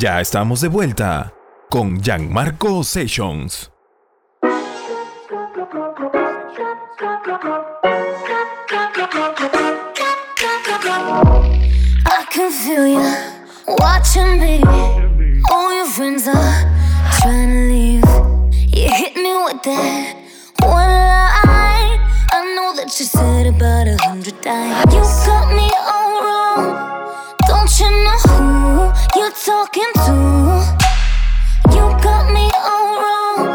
Ya estamos de vuelta con Gianmarco Sessions. I can feel you watching me. All your friends are trying to leave. You hit me with that one line. I know that you said about a hundred times. You got me all wrong. Don't you know? who? You're talking to? You got me all wrong.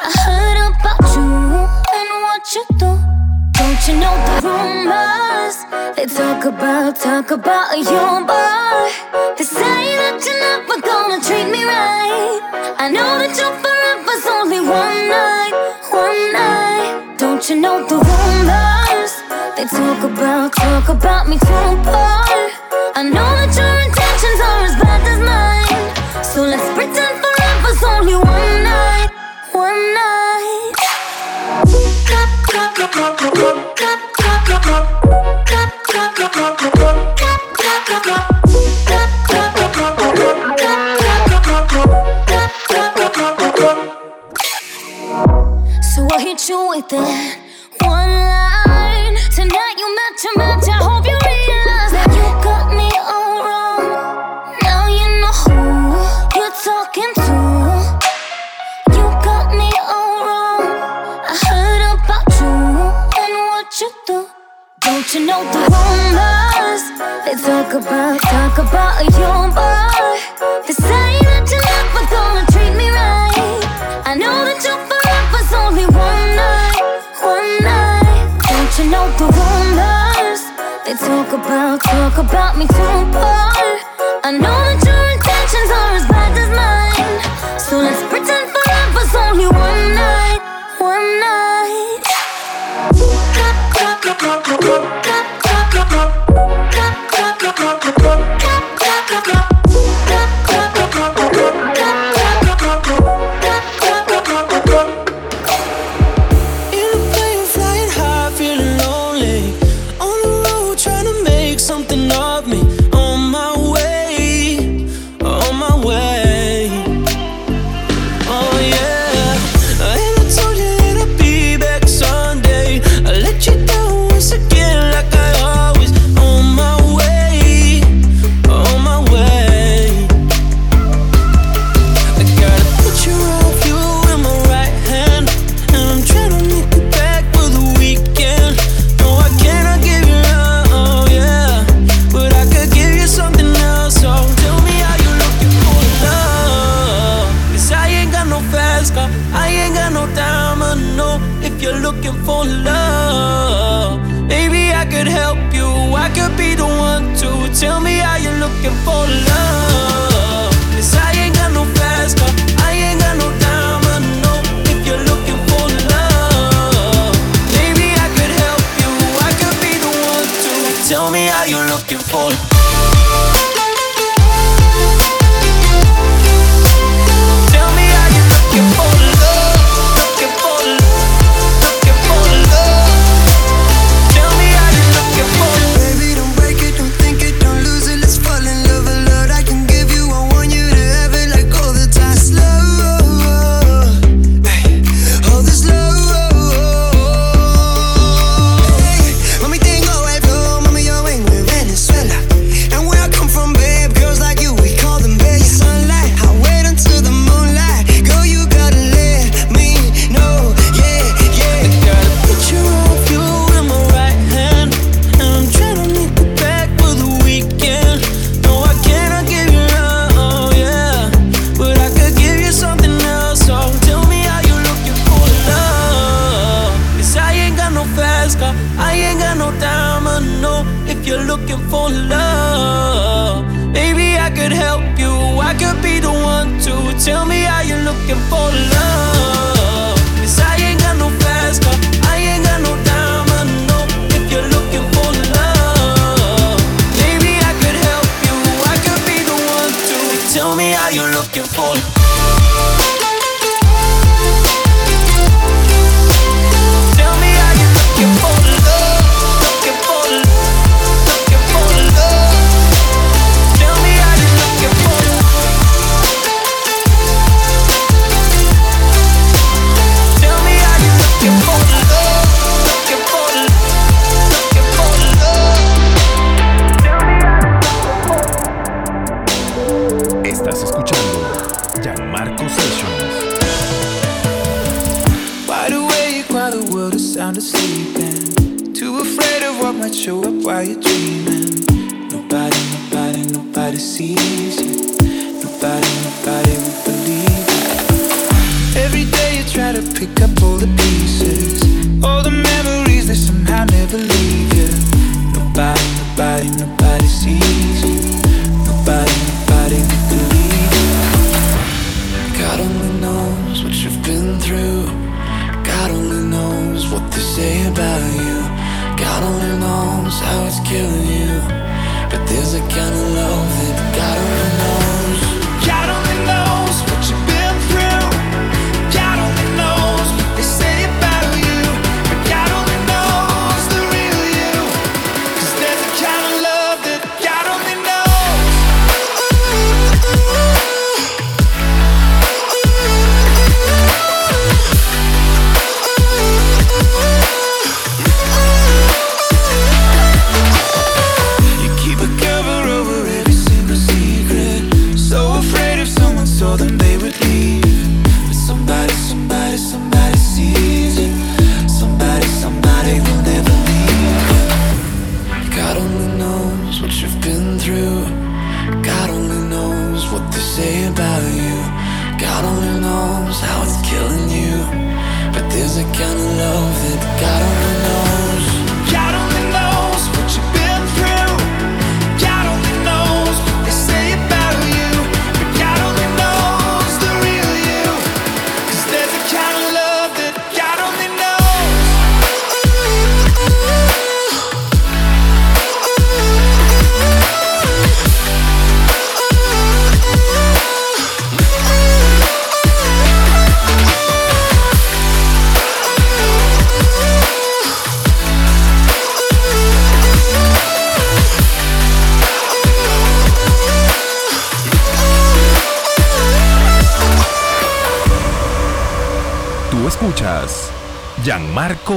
I heard about you and what you do. Don't you know the rumors? They talk about, talk about your boy. They say that you're never gonna treat me right. I know that your forever's only one night, one night. Don't you know the rumors? They talk about, talk about me too far. I know. So I hit you with that one line. Tonight you match to match. I hope you. you do. Don't you know the rumors? They talk about, talk about your boy. They say that you're never gonna treat me right. I know that your forever's only one night, one night. Don't you know the rumors? They talk about, talk about me too far. I know Tell me how you're looking for Tell me how you're looking for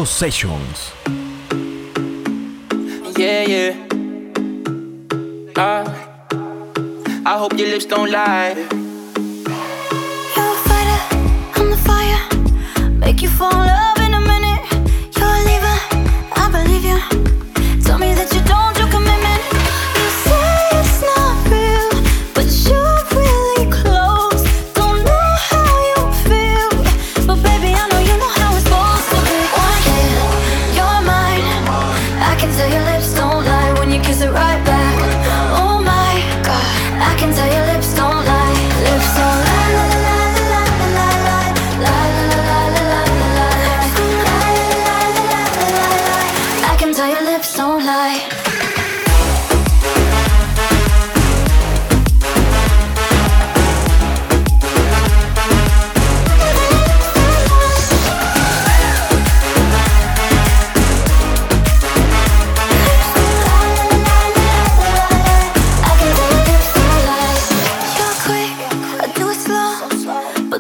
Sessions. Yeah, yeah. Uh, I hope your lips don't lie. You're a fighter, I'm the fire. Make you fall in love.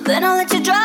Then I'll let you drive.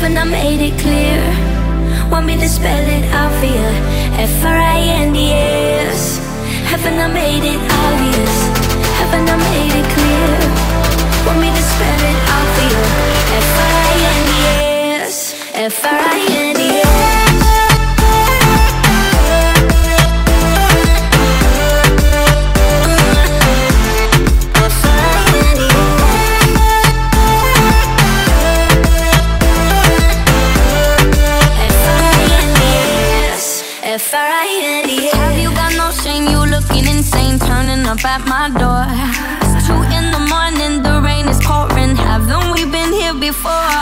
enough and I made it clear. Want me to spell it out for you F-R-I-N-D-S Haven't I made it obvious? Haven't I made it clear? Want me to spell it out for you F-R-I-N-D-S F-R-I-N-D-S up at my door. It's two in the morning, the rain is pouring. Haven't we been here before?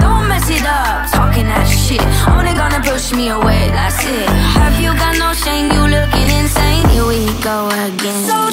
Don't mess it up, talking that shit. Only gonna push me away, that's it. Have you got no shame? You looking insane? Here we go again. So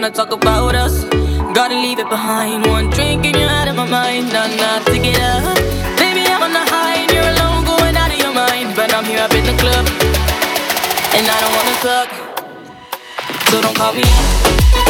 wanna talk about us. Gotta leave it behind. One drink and you're out of my mind. Nah, nah, pick it up. Baby, I'm on the high and you're alone, going out of your mind. But I'm here up in the club, and I don't wanna talk. So don't call me.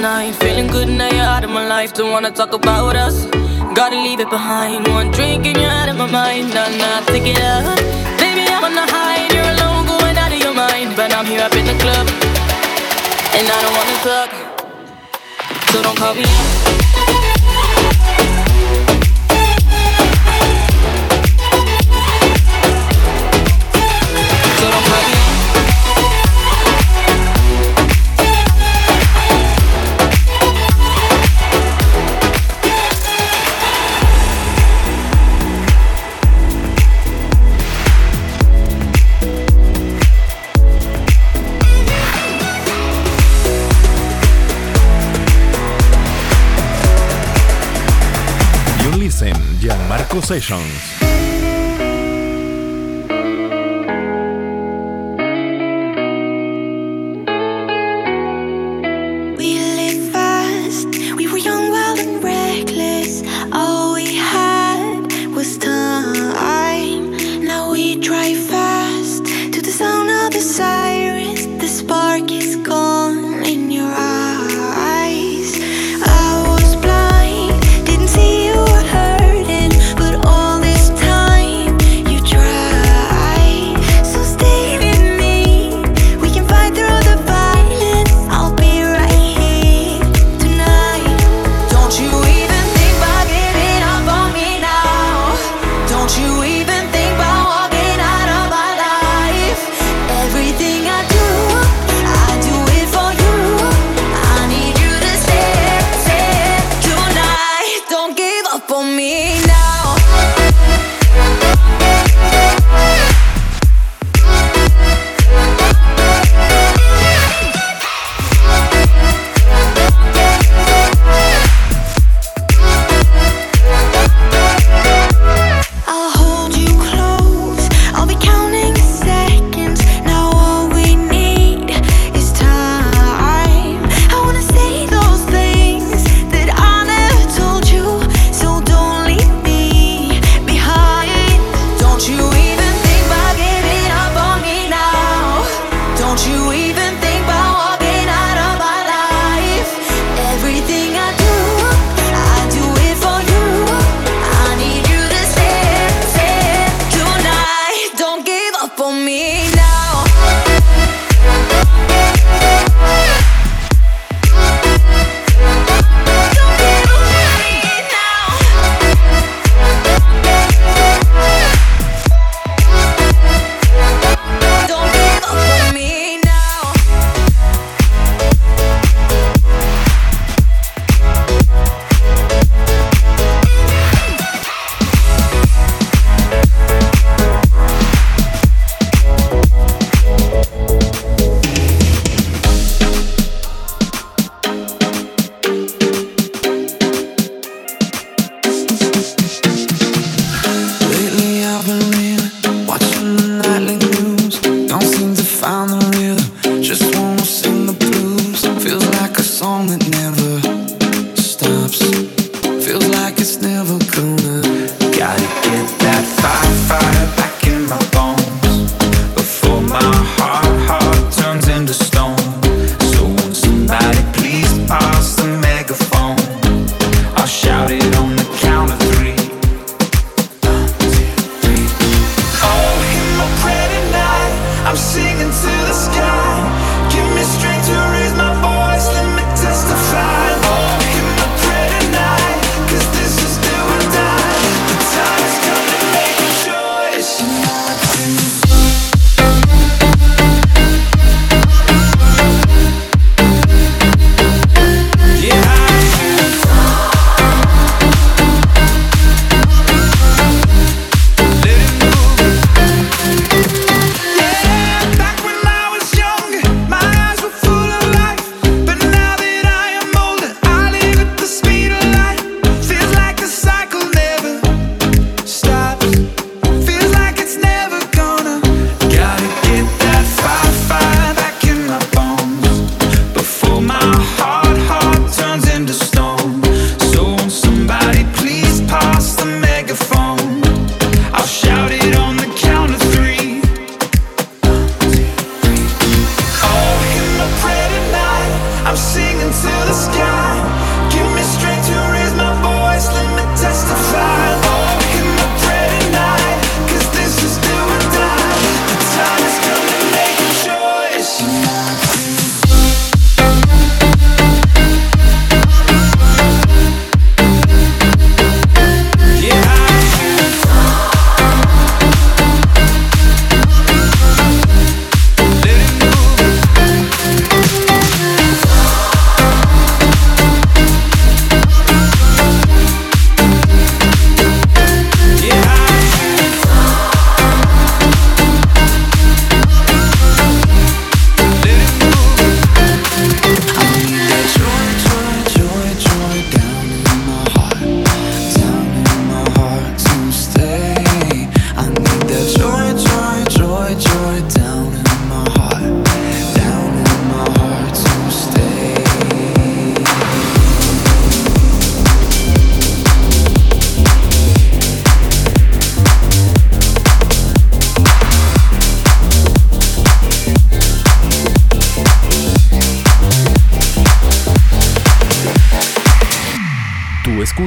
tonight. Feeling good now you're out of my life. Don't wanna talk about us. Gotta leave it behind. One drink and you're out of my mind. Nah, nah, take it out. Baby, I'm on the high and you're alone, going out of your mind. But I'm here up in the club, and I don't wanna talk. So don't call me. Gianmarco Sessions.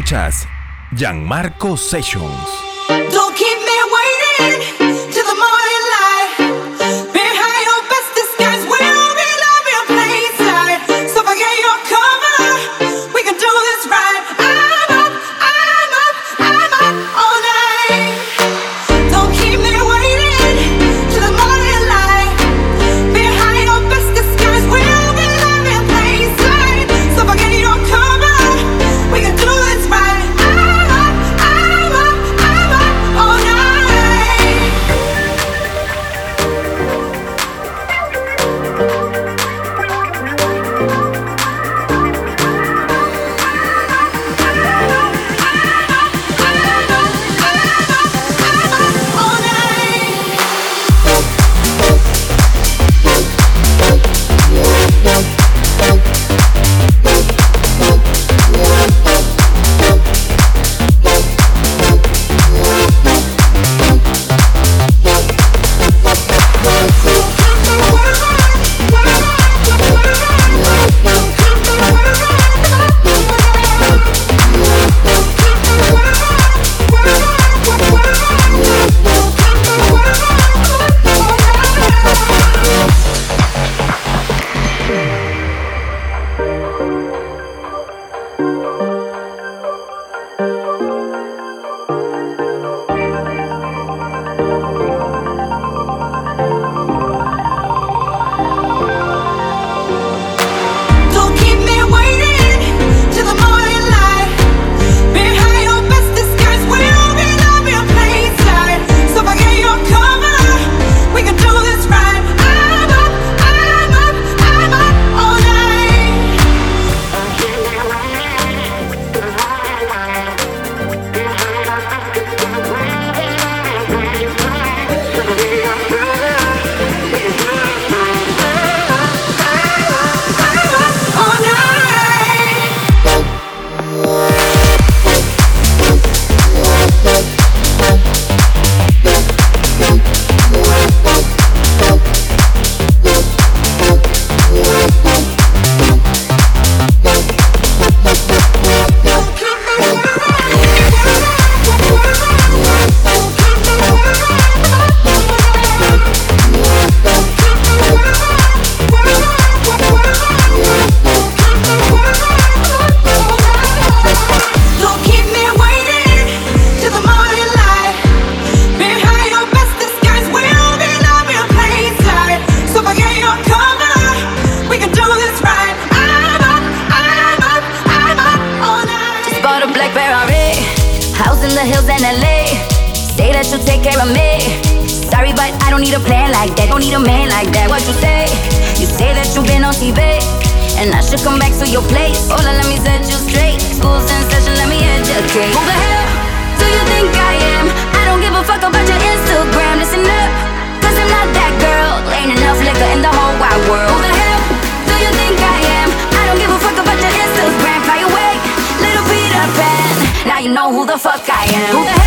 escuchas Gianmarco Sessions. motherfucker I am.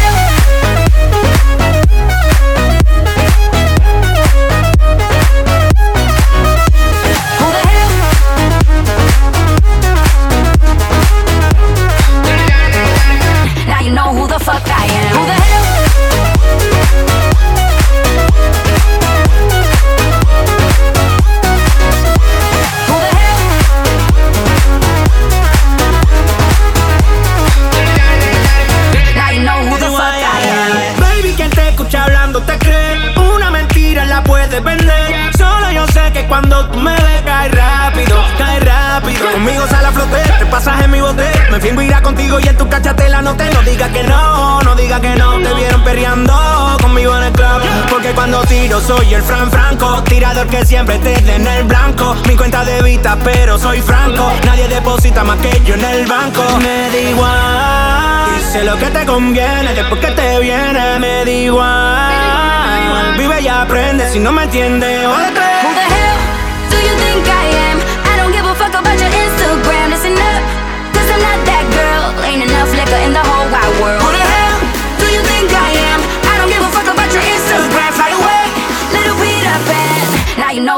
Me fingo irá contigo y en tu cachatela no te no digas que no, no digas que no. Te vieron perreando conmigo en el club. Porque cuando tiro soy el Fran Franco, tirador que siempre te en el blanco. Mi cuenta de vista, pero soy franco. Nadie deposita más que yo en el banco. Me da igual, hice lo que te conviene. Después que te viene, me da igual. Vive y aprende si no me entiende. O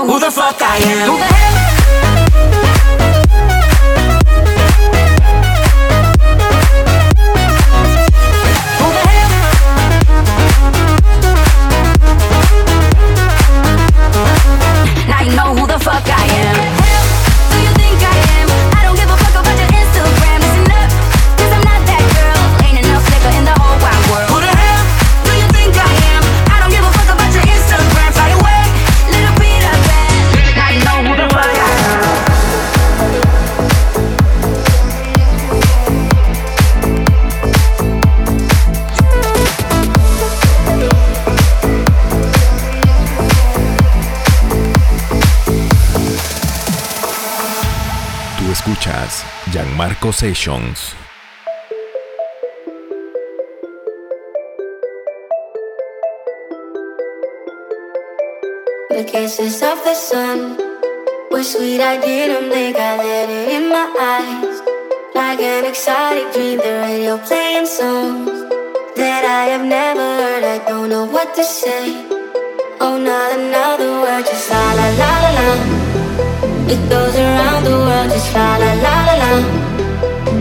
Who the fuck I am? Who the hell? The kisses of the sun were sweet, I didn't think I let it in my eyes. Like an exotic dream, the radio playing songs that I have never heard. I don't know what to say. Oh, not another word, just la la la la la. It goes around the world, just la la la la la.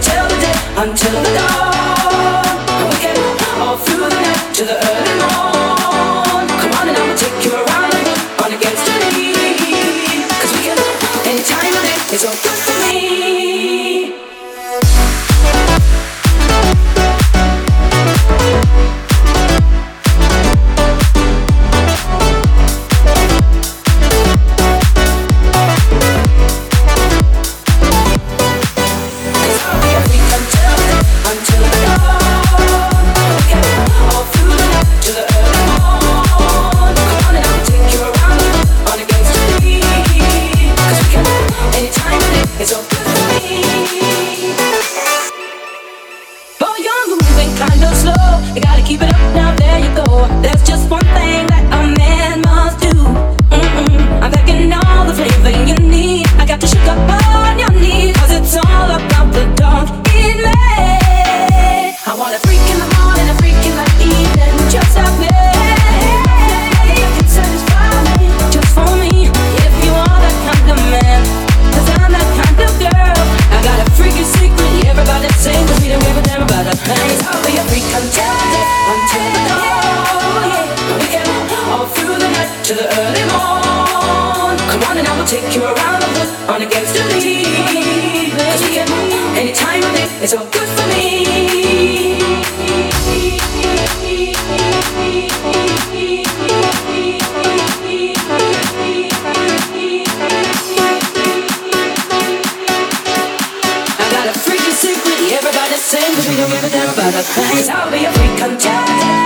until the day, until the dawn. butterflies. I'll be a freak, I'm.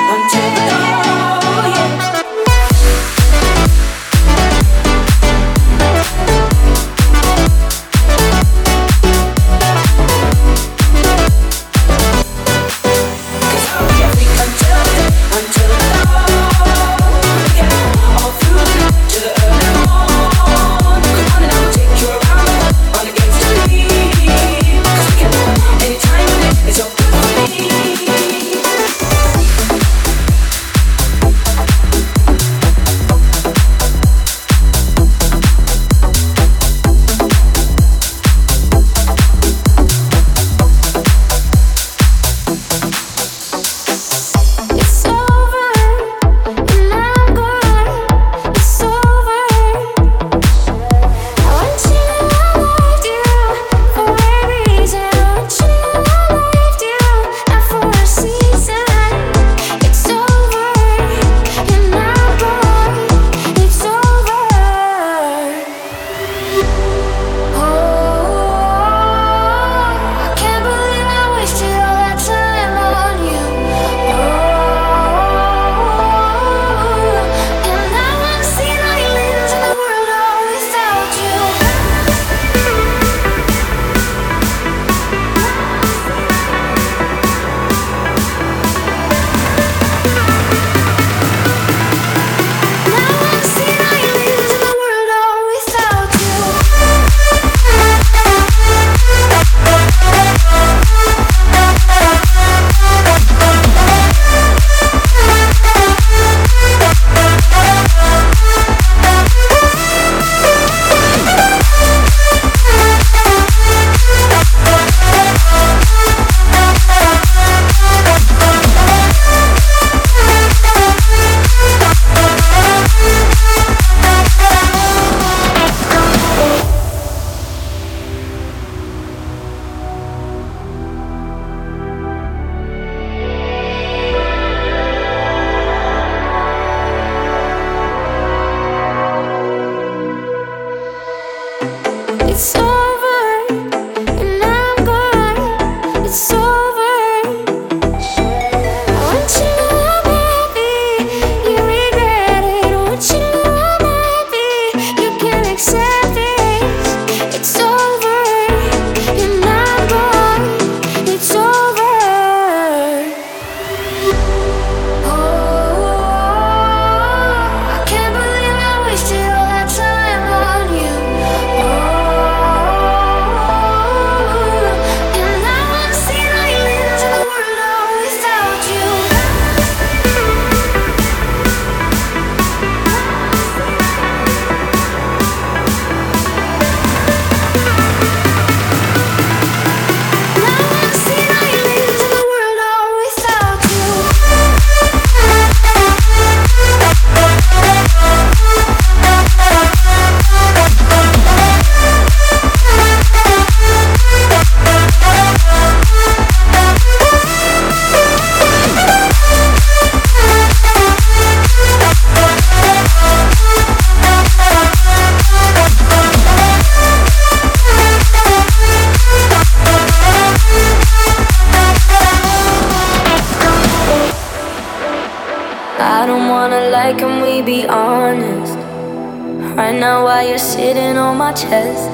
on my chest.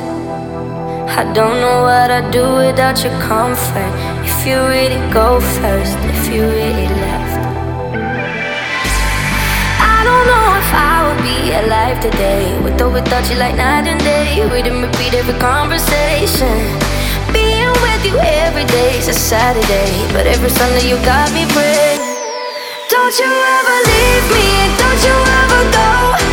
I don't know what I'd do without your comfort. If you really go first, if you really left. I don't know if I would be alive today. With or without you, like night and day. We didn't repeat every conversation. Being with you every day is a Saturday. But every Sunday, you got me praying. Don't you ever leave me, don't you ever go.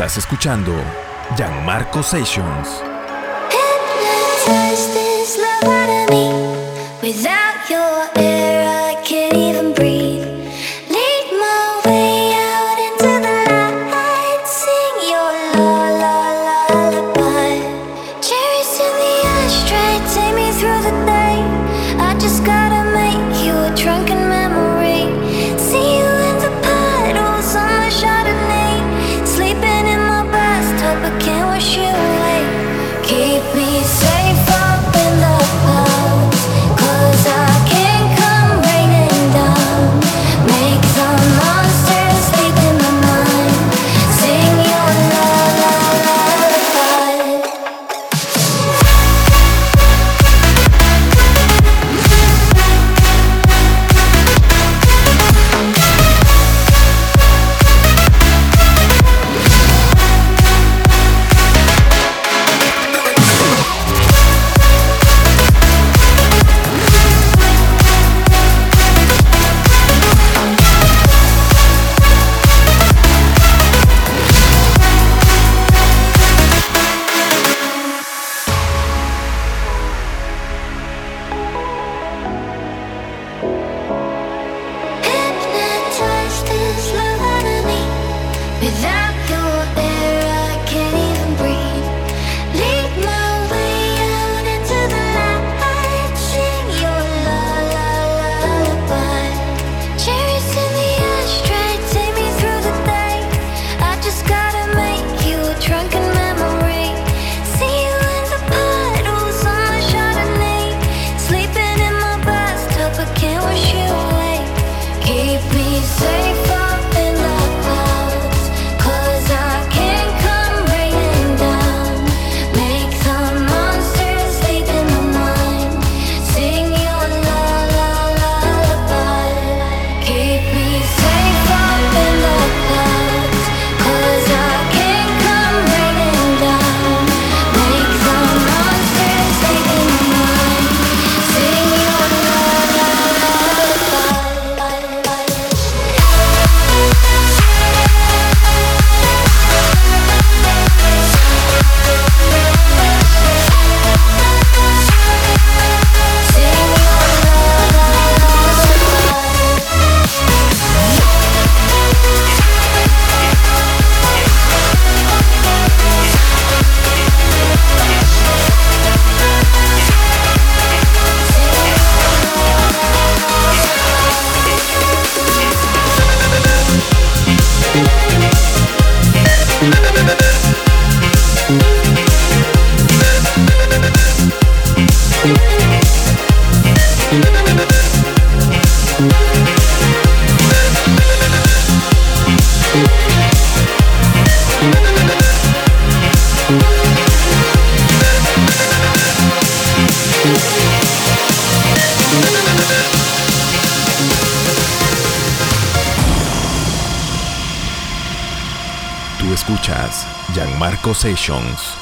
Estás escuchando Gianmarco Sessions. Escuchas Gianmarco Sessions.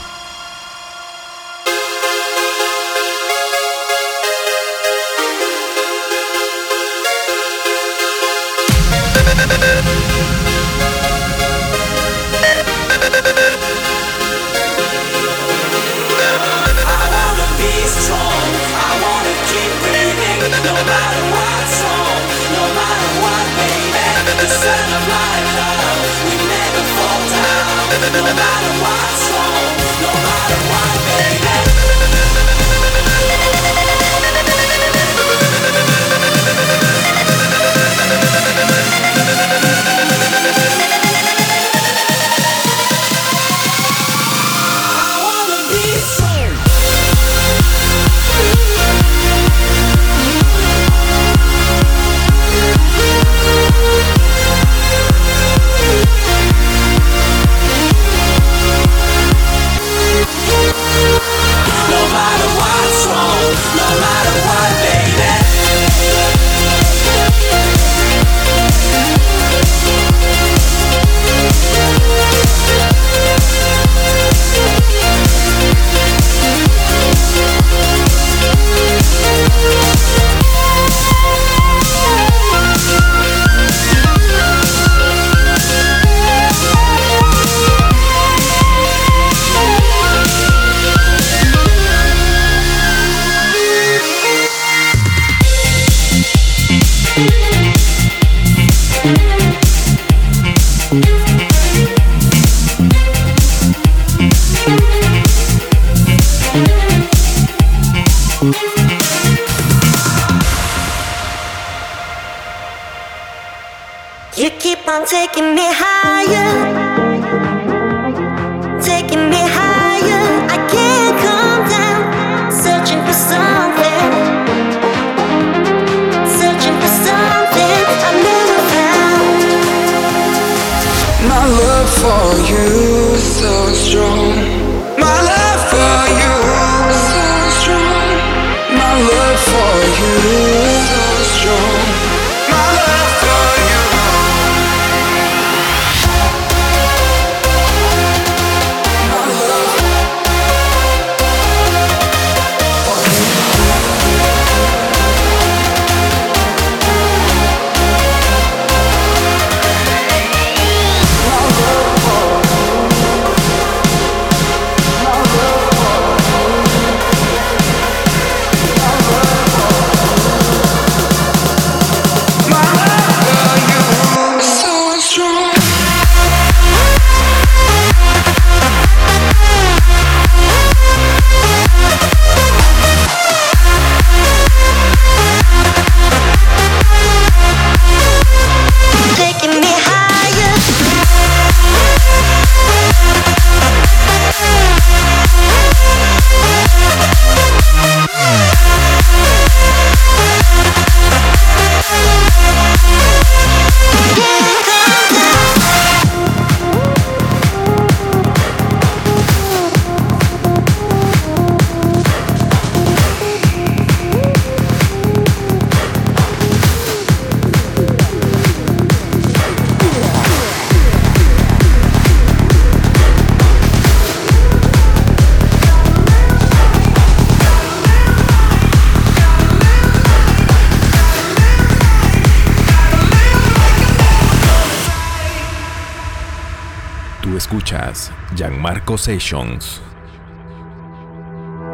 Gianmarco Sessions.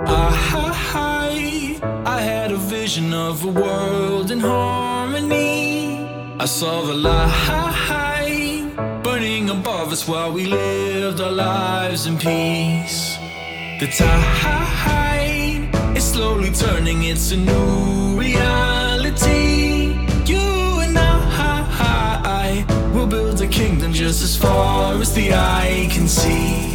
I, I had a vision of a world in harmony. I saw the light burning above us while we lived our lives in peace. The tide is slowly turning, it's a new reality. Will build a kingdom just as far as the eye can see.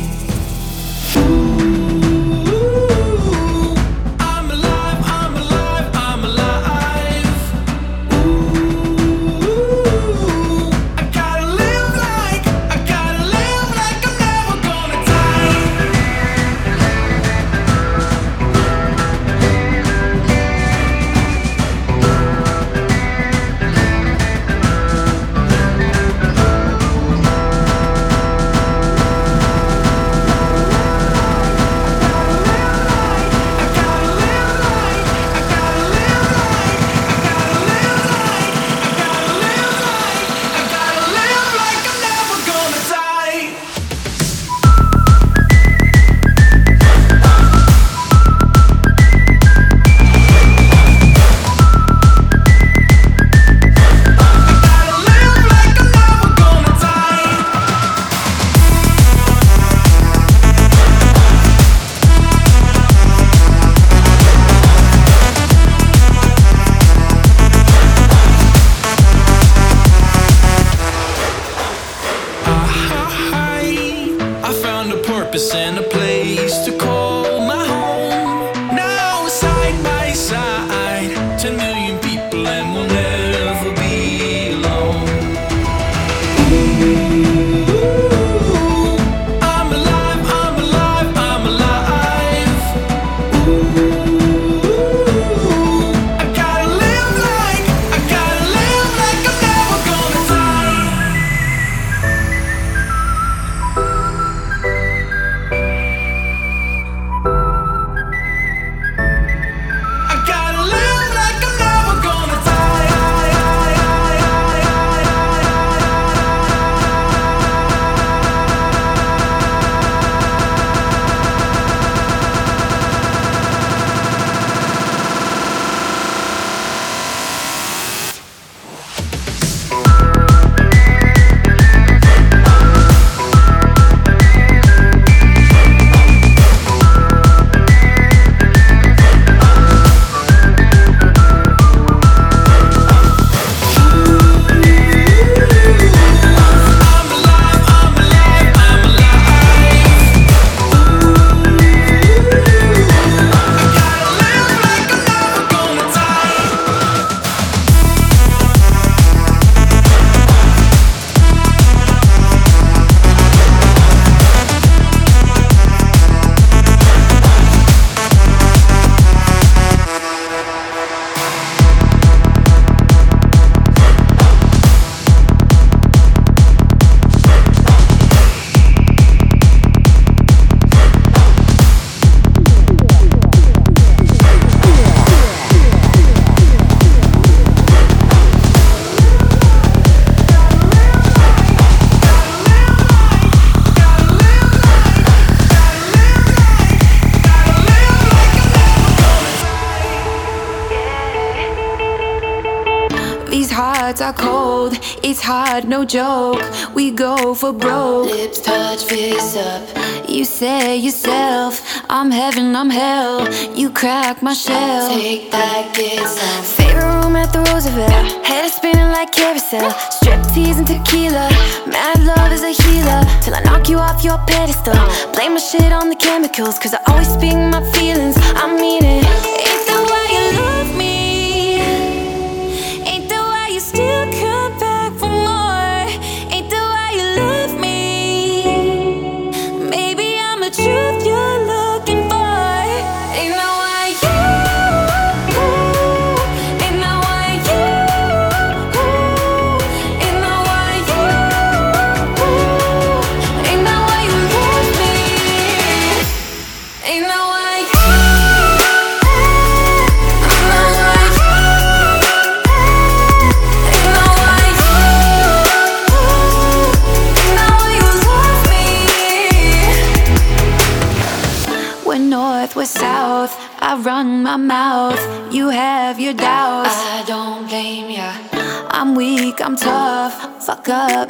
Joke. We go for broke. Lips touch, face up. You say yourself, I'm heaven, I'm hell. You crack my shell. Take that, get some. Favorite room at the Roosevelt. Head is spinning like carousel. Strip tease and tequila. Mad love is a healer. Till I knock you off your pedestal. Blame my shit on the chemicals, cause I always speak my feelings. I mean it.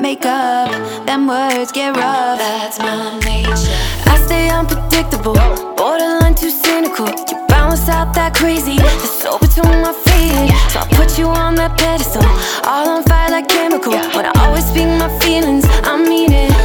Fuck up. Them words get rough. That's my nature. I stay unpredictable, borderline too cynical. You balance out that crazy. The soul between my feet. So I put you on that pedestal. All on fire like chemical. When I always speak my feelings, I mean it.